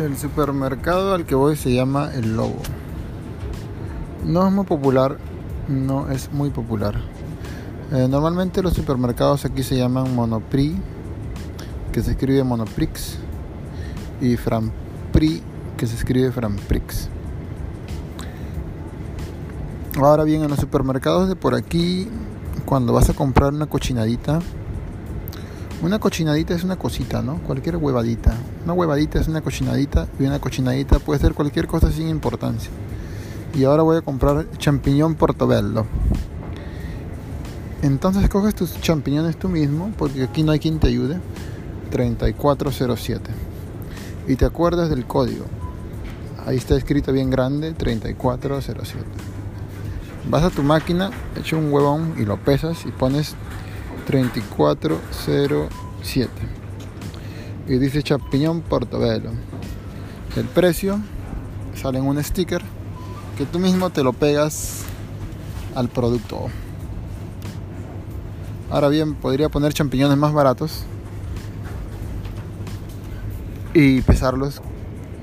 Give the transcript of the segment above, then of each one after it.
El supermercado al que voy se llama El Lobo. No es muy popular, no es muy popular. Eh, normalmente los supermercados aquí se llaman Monoprix, que se escribe Monoprix, y Franprix, que se escribe Franprix. Ahora bien, en los supermercados de por aquí, cuando vas a comprar una cochinadita, una cochinadita es una cosita, ¿no? Cualquier huevadita. Una huevadita es una cochinadita y una cochinadita puede ser cualquier cosa sin importancia. Y ahora voy a comprar champiñón portobello. Entonces coges tus champiñones tú mismo, porque aquí no hay quien te ayude. 3407. Y te acuerdas del código. Ahí está escrito bien grande, 3407. Vas a tu máquina, echa un huevón y lo pesas y pones 3407 y dice champiñón portobello el precio sale en un sticker que tú mismo te lo pegas al producto. Ahora bien podría poner champiñones más baratos y pesarlos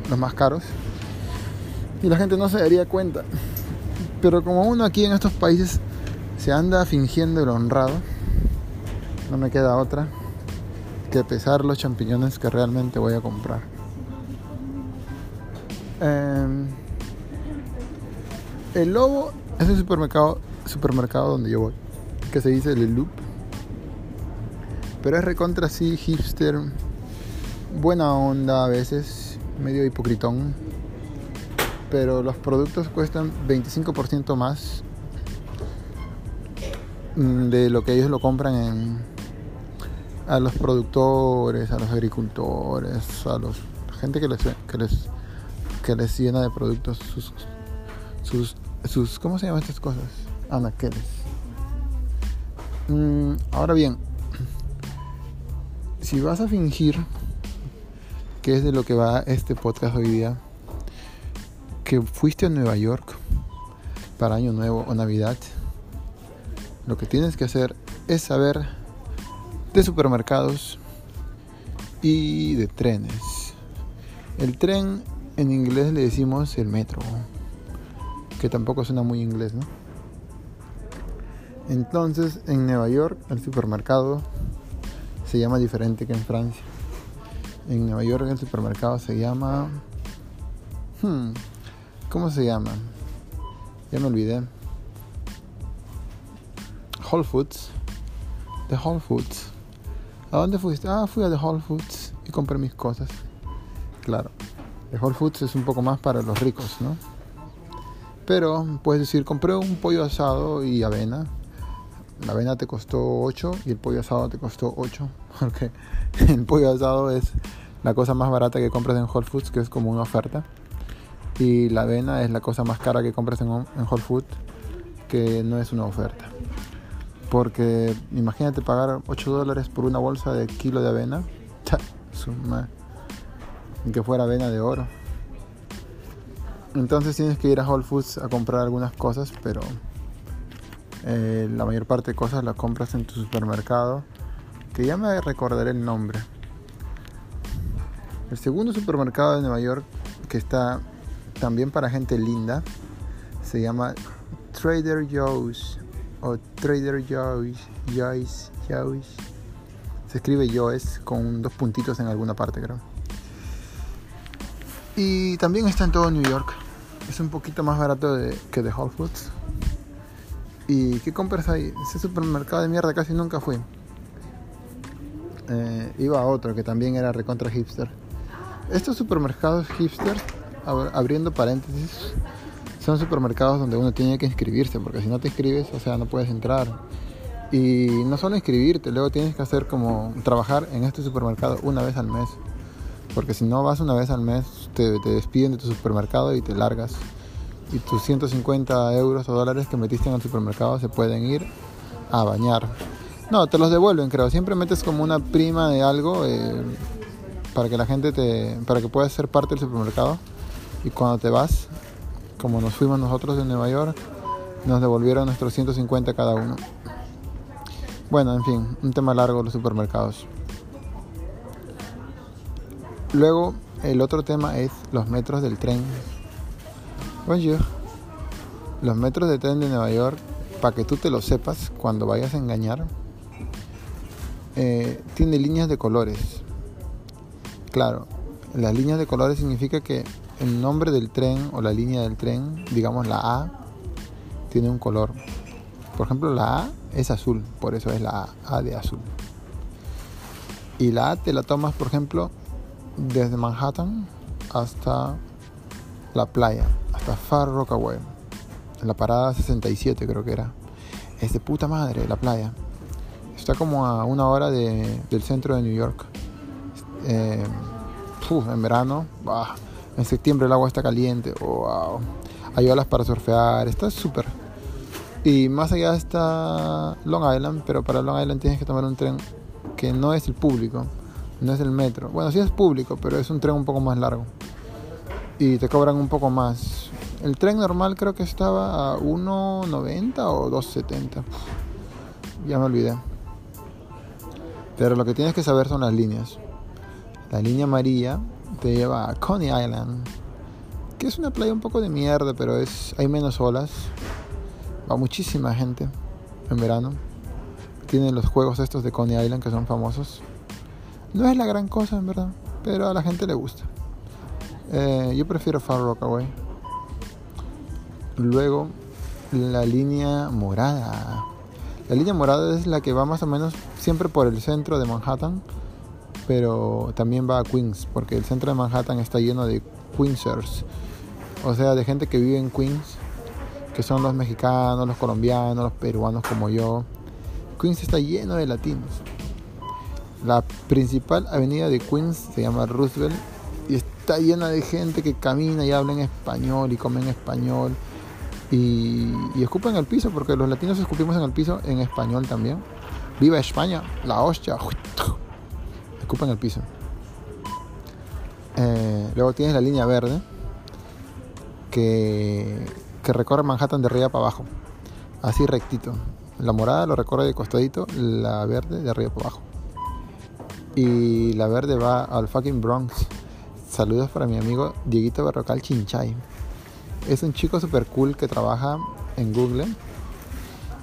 los más caros. Y la gente no se daría cuenta. Pero como uno aquí en estos países se anda fingiendo el honrado no me queda otra que pesar los champiñones que realmente voy a comprar. Em, el Lobo es el supermercado, supermercado donde yo voy, que se dice Le Loop. Pero es recontra así, hipster, buena onda a veces, medio hipocritón. Pero los productos cuestan 25% más mm, de lo que ellos lo compran en, a los productores, a los agricultores, a los gente que les que les que les llena de productos sus sus sus ¿cómo se llaman estas cosas? Anaqueles. Mm, ahora bien, si vas a fingir que es de lo que va este podcast hoy día, que fuiste a Nueva York para Año Nuevo o Navidad, lo que tienes que hacer es saber de supermercados y de trenes. El tren en inglés le decimos el metro, que tampoco suena muy inglés, ¿no? Entonces, en Nueva York, el supermercado se llama diferente que en Francia. En Nueva York, el supermercado se llama. Hmm, ¿Cómo se llama? Ya me olvidé. Whole Foods. The Whole Foods. ¿A dónde fuiste? Ah, fui a The Whole Foods y compré mis cosas. Claro, The Whole Foods es un poco más para los ricos, ¿no? Pero puedes decir, compré un pollo asado y avena. La avena te costó 8 y el pollo asado te costó 8. Porque el pollo asado es la cosa más barata que compras en Whole Foods, que es como una oferta. Y la avena es la cosa más cara que compras en, en Whole Foods, que no es una oferta. Porque imagínate pagar 8 dólares por una bolsa de kilo de avena. Suma. Que fuera avena de oro. Entonces tienes que ir a Whole Foods a comprar algunas cosas, pero eh, la mayor parte de cosas las compras en tu supermercado, que ya me recordaré el nombre. El segundo supermercado de Nueva York, que está también para gente linda, se llama Trader Joe's o Trader Joe's, Joe's, Joe's. Se escribe Joe's con dos puntitos en alguna parte, creo. Y también está en todo New York. Es un poquito más barato de, que de Whole Foods. ¿Y qué compras ahí? Ese supermercado de mierda casi nunca fui. Eh, iba a otro que también era recontra hipster. Estos supermercados hipsters, abriendo paréntesis, son supermercados donde uno tiene que inscribirse, porque si no te inscribes, o sea, no puedes entrar. Y no solo inscribirte, luego tienes que hacer como trabajar en este supermercado una vez al mes. Porque si no vas una vez al mes, te, te despiden de tu supermercado y te largas. Y tus 150 euros o dólares que metiste en el supermercado se pueden ir a bañar. No, te los devuelven, creo. Siempre metes como una prima de algo eh, para que la gente te. para que puedas ser parte del supermercado. Y cuando te vas, como nos fuimos nosotros de Nueva York, nos devolvieron nuestros 150 cada uno. Bueno, en fin, un tema largo los supermercados. Luego el otro tema es los metros del tren. Bonjour. Los metros de tren de Nueva York, para que tú te lo sepas cuando vayas a engañar, eh, tiene líneas de colores. Claro, las líneas de colores significa que el nombre del tren o la línea del tren, digamos la A, tiene un color. Por ejemplo, la A es azul, por eso es la A, de azul. Y la A te la tomas, por ejemplo, desde Manhattan hasta la playa, hasta Far Rockaway, en la parada 67 creo que era. Es de puta madre la playa. Está como a una hora del centro de New York. Eh, en verano, en septiembre el agua está caliente. wow. Hay olas para surfear, está súper. Y más allá está Long Island, pero para Long Island tienes que tomar un tren que no es el público, no es el metro. Bueno, sí es público, pero es un tren un poco más largo. Y te cobran un poco más. El tren normal creo que estaba a 1.90 o 2.70. Ya me olvidé. Pero lo que tienes que saber son las líneas. La línea amarilla te lleva a Coney Island, que es una playa un poco de mierda, pero es hay menos olas. Va muchísima gente en verano. Tienen los juegos estos de Coney Island que son famosos. No es la gran cosa en verdad, pero a la gente le gusta. Eh, yo prefiero Far Rockaway. Luego, la línea morada. La línea morada es la que va más o menos siempre por el centro de Manhattan, pero también va a Queens, porque el centro de Manhattan está lleno de Queensers, o sea, de gente que vive en Queens, que son los mexicanos, los colombianos, los peruanos como yo. Queens está lleno de latinos. La principal avenida de Queens se llama Roosevelt y está llena de gente que camina y habla en español y come en español y, y escupen el piso, porque los latinos escupimos en el piso en español también. Viva España, la hostia. Escupen el piso. Eh, luego tienes la línea verde que, recorre Manhattan de arriba para abajo. Así rectito. La morada lo recorre de costadito, la verde de arriba para abajo. Y la verde va al fucking Bronx. Saludos para mi amigo Dieguito Berrocal Chinchay. Es un chico super cool que trabaja en Google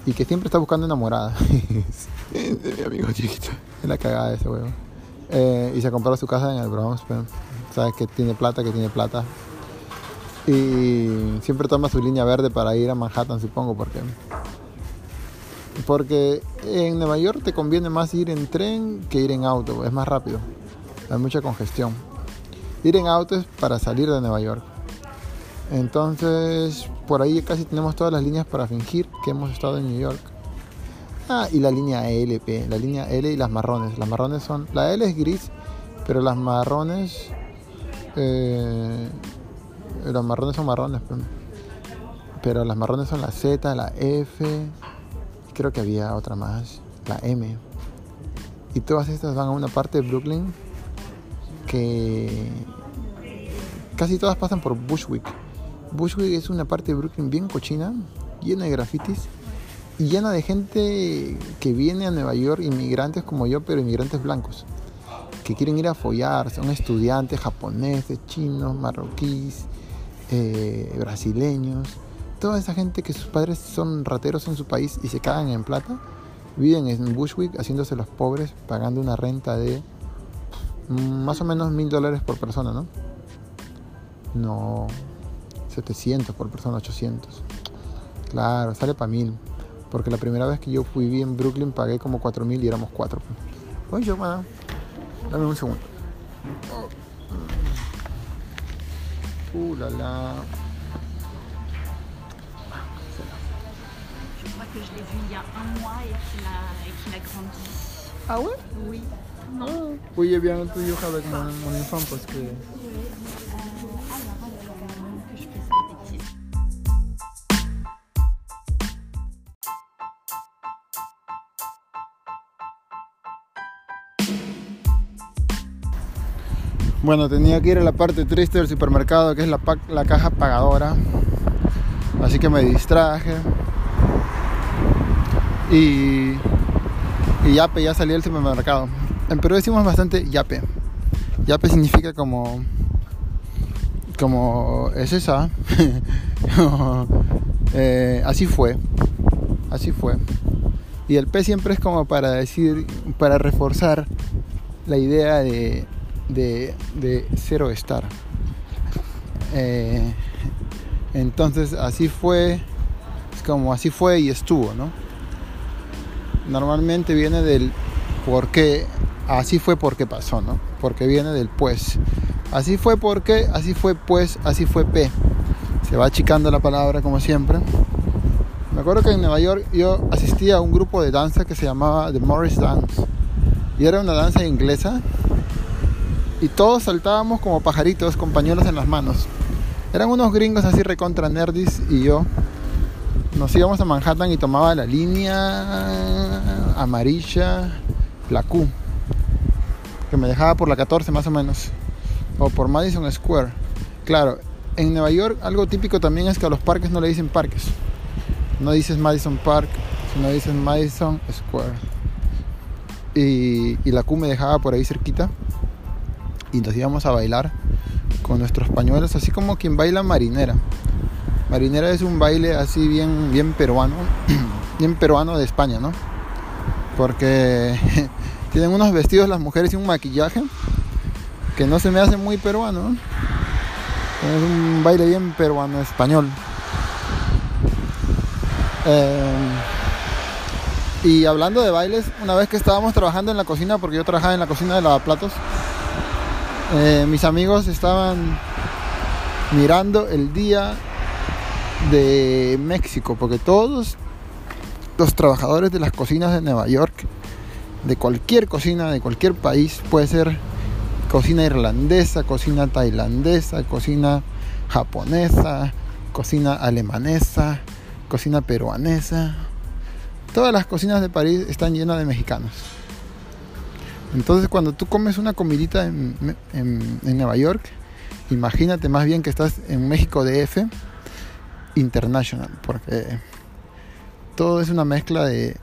y que siempre está buscando enamorada. mi amigo chiquito. Es la cagada de ese huevo. Eh, y se compró su casa en el Bronx. Pero, Sabes que tiene plata, que tiene plata. Y siempre toma su línea verde para ir a Manhattan, supongo, porque. Porque en Nueva York te conviene más ir en tren que ir en auto, es más rápido. Hay mucha congestión. Ir en auto es para salir de Nueva York. Entonces, por ahí casi tenemos todas las líneas para fingir que hemos estado en New York. Ah, y la línea LP, la línea L y las marrones. Las marrones son, la L es gris, pero las marrones, eh, los marrones son marrones, pues. pero las marrones son la Z, la F, creo que había otra más, la M. Y todas estas van a una parte de Brooklyn que casi todas pasan por Bushwick. Bushwick es una parte de Brooklyn bien cochina, llena de grafitis y llena de gente que viene a Nueva York, inmigrantes como yo, pero inmigrantes blancos, que quieren ir a follar, son estudiantes japoneses, chinos, marroquíes, eh, brasileños, toda esa gente que sus padres son rateros en su país y se cagan en plata, viven en Bushwick haciéndose los pobres, pagando una renta de más o menos mil dólares por persona, ¿no? No, 700 por persona, 800. Claro, sale para mil. Porque la primera vez que yo fui vi en Brooklyn pagué como 4000 y éramos 4. Pues yo. Dame un segundo. Uh, la la. Je crois que je l'ai vu il y a un mois et qu'il a, et qu'il a grandi. Ah ouais Oui. Non. Oui, bien toujours avec mon, mon enfant parce que. Bueno, tenía que ir a la parte triste del supermercado, que es la, la caja pagadora. Así que me distraje. Y, y yape, ya salí del supermercado. En Perú decimos bastante yape. Yape significa como como es esa, eh, así fue, así fue. Y el P siempre es como para decir, para reforzar la idea de, de, de cero estar. Eh, entonces así fue, es como así fue y estuvo, ¿no? Normalmente viene del por qué, así fue porque pasó, ¿no? Porque viene del pues. Así fue porque, así fue pues, así fue P. Se va achicando la palabra como siempre. Me acuerdo que en Nueva York yo asistía a un grupo de danza que se llamaba The Morris Dance. Y era una danza inglesa. Y todos saltábamos como pajaritos con pañuelos en las manos. Eran unos gringos así recontra nerdis y yo. Nos íbamos a Manhattan y tomaba la línea amarilla, la Q. Que me dejaba por la 14 más o menos o por Madison Square. Claro, en Nueva York algo típico también es que a los parques no le dicen parques. No dices Madison Park, sino dices Madison Square. Y, la Q me dejaba por ahí cerquita. Y nos íbamos a bailar con nuestros pañuelos, así como quien baila marinera. Marinera es un baile así bien, bien peruano, bien peruano de España, ¿no? Porque tienen unos vestidos las mujeres y un maquillaje que no se me hace muy peruano. Es un baile bien peruano español. Eh, y hablando de bailes, una vez que estábamos trabajando en la cocina, porque yo trabajaba en la cocina de lavaplatos, eh, mis amigos estaban mirando el día de México, porque todos los trabajadores de las cocinas de Nueva York, de cualquier cocina, de cualquier país, puede ser cocina irlandesa, cocina tailandesa, cocina japonesa, cocina alemanesa, cocina peruanesa. Todas las cocinas de París están llenas de mexicanos. Entonces cuando tú comes una comidita en, Nueva York, imagínate más bien que estás en México DF International, porque todo es una mezcla de,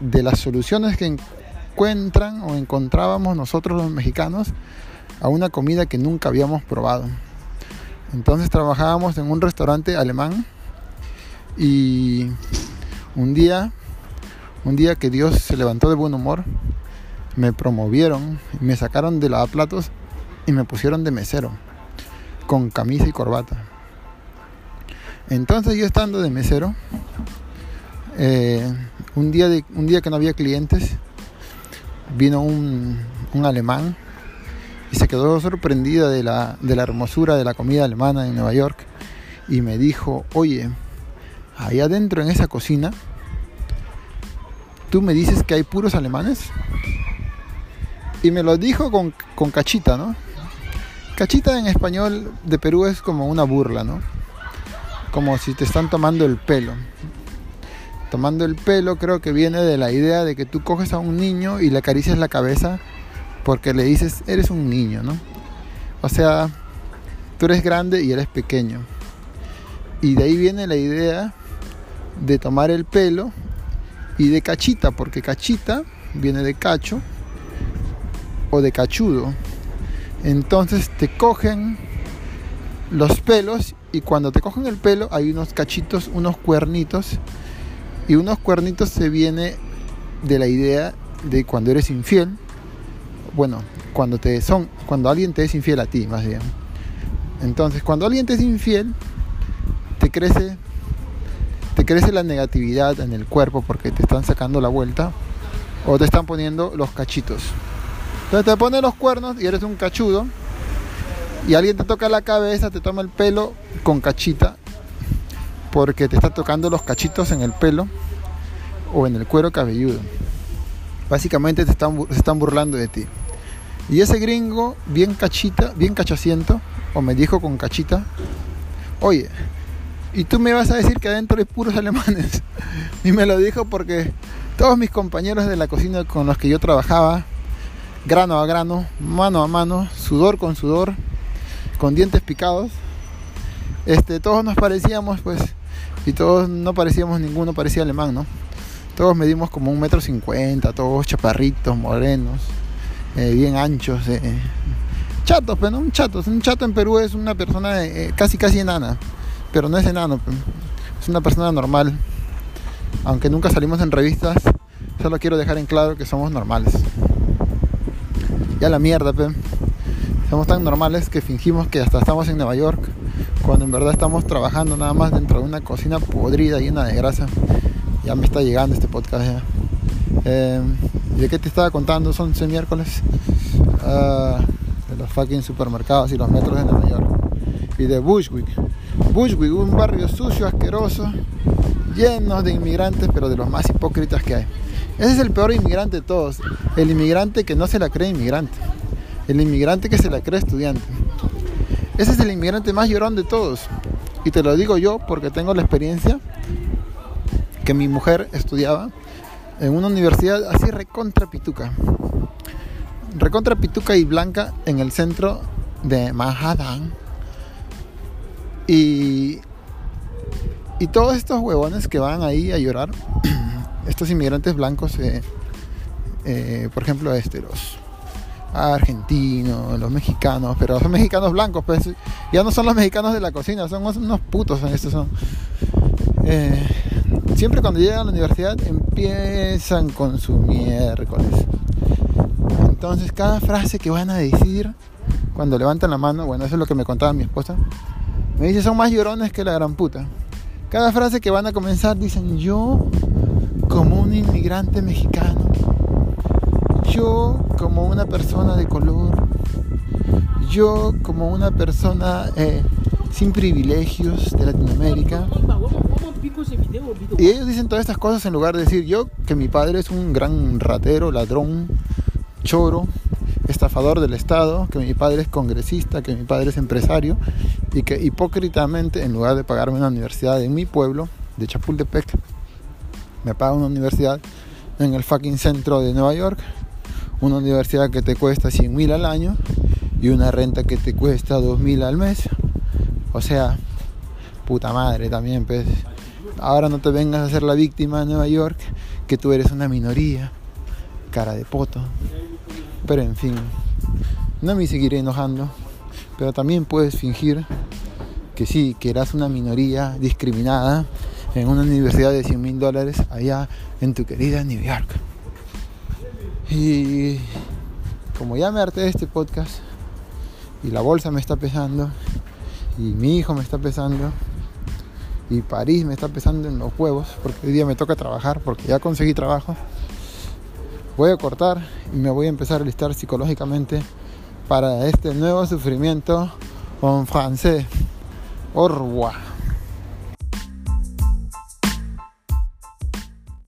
de las soluciones que encuentran o encontrábamos nosotros los mexicanos a una comida que nunca habíamos probado. Entonces trabajábamos en un restaurante alemán y un día, un día que Dios se levantó de buen humor, me promovieron, me sacaron de lavaplatos y me pusieron de mesero, con camisa y corbata. Entonces yo estando de mesero, eh, un, día de, un día que no había clientes, vino un, un alemán y se quedó sorprendida de la, de la hermosura de la comida alemana en Nueva York y me dijo, oye, ahí adentro en esa cocina, tú me dices que hay puros alemanes. Y me lo dijo con, con cachita, ¿no? Cachita en español de Perú es como una burla, ¿no? Como si te están tomando el pelo. Tomando el pelo creo que viene de la idea de que tú coges a un niño y le acaricias la cabeza porque le dices, eres un niño, ¿no? O sea, tú eres grande y eres pequeño. Y de ahí viene la idea de tomar el pelo y de cachita, porque cachita viene de cacho o de cachudo. Entonces te cogen los pelos y cuando te cogen el pelo hay unos cachitos, unos cuernitos. Y unos cuernitos se viene de la idea de cuando eres infiel bueno, cuando te son, cuando alguien te es infiel a ti, más bien. Entonces, cuando alguien te es infiel, te crece, te crece la negatividad en el cuerpo porque te están sacando la vuelta o te están poniendo los cachitos. Entonces te ponen los cuernos y eres un cachudo y alguien te toca la cabeza, te toma el pelo con cachita porque te está tocando los cachitos en el pelo o en el cuero cabelludo. Básicamente te están, se están burlando de ti. Y ese gringo, bien cachita, bien cachaciento, o me dijo con cachita, oye, y tú me vas a decir que adentro hay puros alemanes. y me lo dijo porque todos mis compañeros de la cocina con los que yo trabajaba, grano a grano, mano a mano, sudor con sudor, con dientes picados, este, todos nos parecíamos, pues, y todos no parecíamos ninguno, parecía alemán, ¿no? Todos medimos como un metro cincuenta, todos chaparritos, morenos, eh, bien anchos, eh, chatos, pero no un chato. Un chato en Perú es una persona eh, casi casi enana, pero no es enano, pe. es una persona normal. Aunque nunca salimos en revistas, solo quiero dejar en claro que somos normales. Ya la mierda, pe. Somos tan normales que fingimos que hasta estamos en Nueva York, cuando en verdad estamos trabajando nada más dentro de una cocina podrida llena de grasa. Ya me está llegando este podcast ya. Eh, ¿De qué te estaba contando? Son 11 miércoles. Ah, de los fucking supermercados y los metros de Nueva York. Y de Bushwick. Bushwick, un barrio sucio, asqueroso, lleno de inmigrantes, pero de los más hipócritas que hay. Ese es el peor inmigrante de todos. El inmigrante que no se la cree inmigrante. El inmigrante que se la cree estudiante. Ese es el inmigrante más llorón de todos. Y te lo digo yo porque tengo la experiencia que mi mujer estudiaba en una universidad así recontra pituca. Recontra pituca y blanca en el centro de Manhattan. Y, y todos estos huevones que van ahí a llorar, estos inmigrantes blancos, eh, eh, por ejemplo, este, los argentinos, los mexicanos, pero son mexicanos blancos, pues ya no son los mexicanos de la cocina, son unos putos, estos son. Eh, siempre cuando llegan a la universidad empiezan con su miércoles. Entonces cada frase que van a decir cuando levantan la mano, bueno, eso es lo que me contaba mi esposa, me dice son más llorones que la gran puta. Cada frase que van a comenzar dicen yo como un inmigrante mexicano, yo como una persona de color, yo como una persona eh, sin privilegios de Latinoamérica. Y ellos dicen todas estas cosas en lugar de decir yo que mi padre es un gran ratero, ladrón, choro, estafador del Estado, que mi padre es congresista, que mi padre es empresario y que hipócritamente en lugar de pagarme una universidad en mi pueblo, de Chapultepec, me paga una universidad en el fucking centro de Nueva York, una universidad que te cuesta 100 mil al año y una renta que te cuesta 2 mil al mes. O sea, puta madre también, pues. Ahora no te vengas a ser la víctima de Nueva York, que tú eres una minoría, cara de poto. Pero en fin, no me seguiré enojando, pero también puedes fingir que sí, que eras una minoría discriminada en una universidad de 100 mil dólares allá en tu querida New York. Y como ya me harté este podcast y la bolsa me está pesando y mi hijo me está pesando y París me está pesando en los huevos porque hoy día me toca trabajar porque ya conseguí trabajo. Voy a cortar y me voy a empezar a listar psicológicamente para este nuevo sufrimiento en francés. Revoir.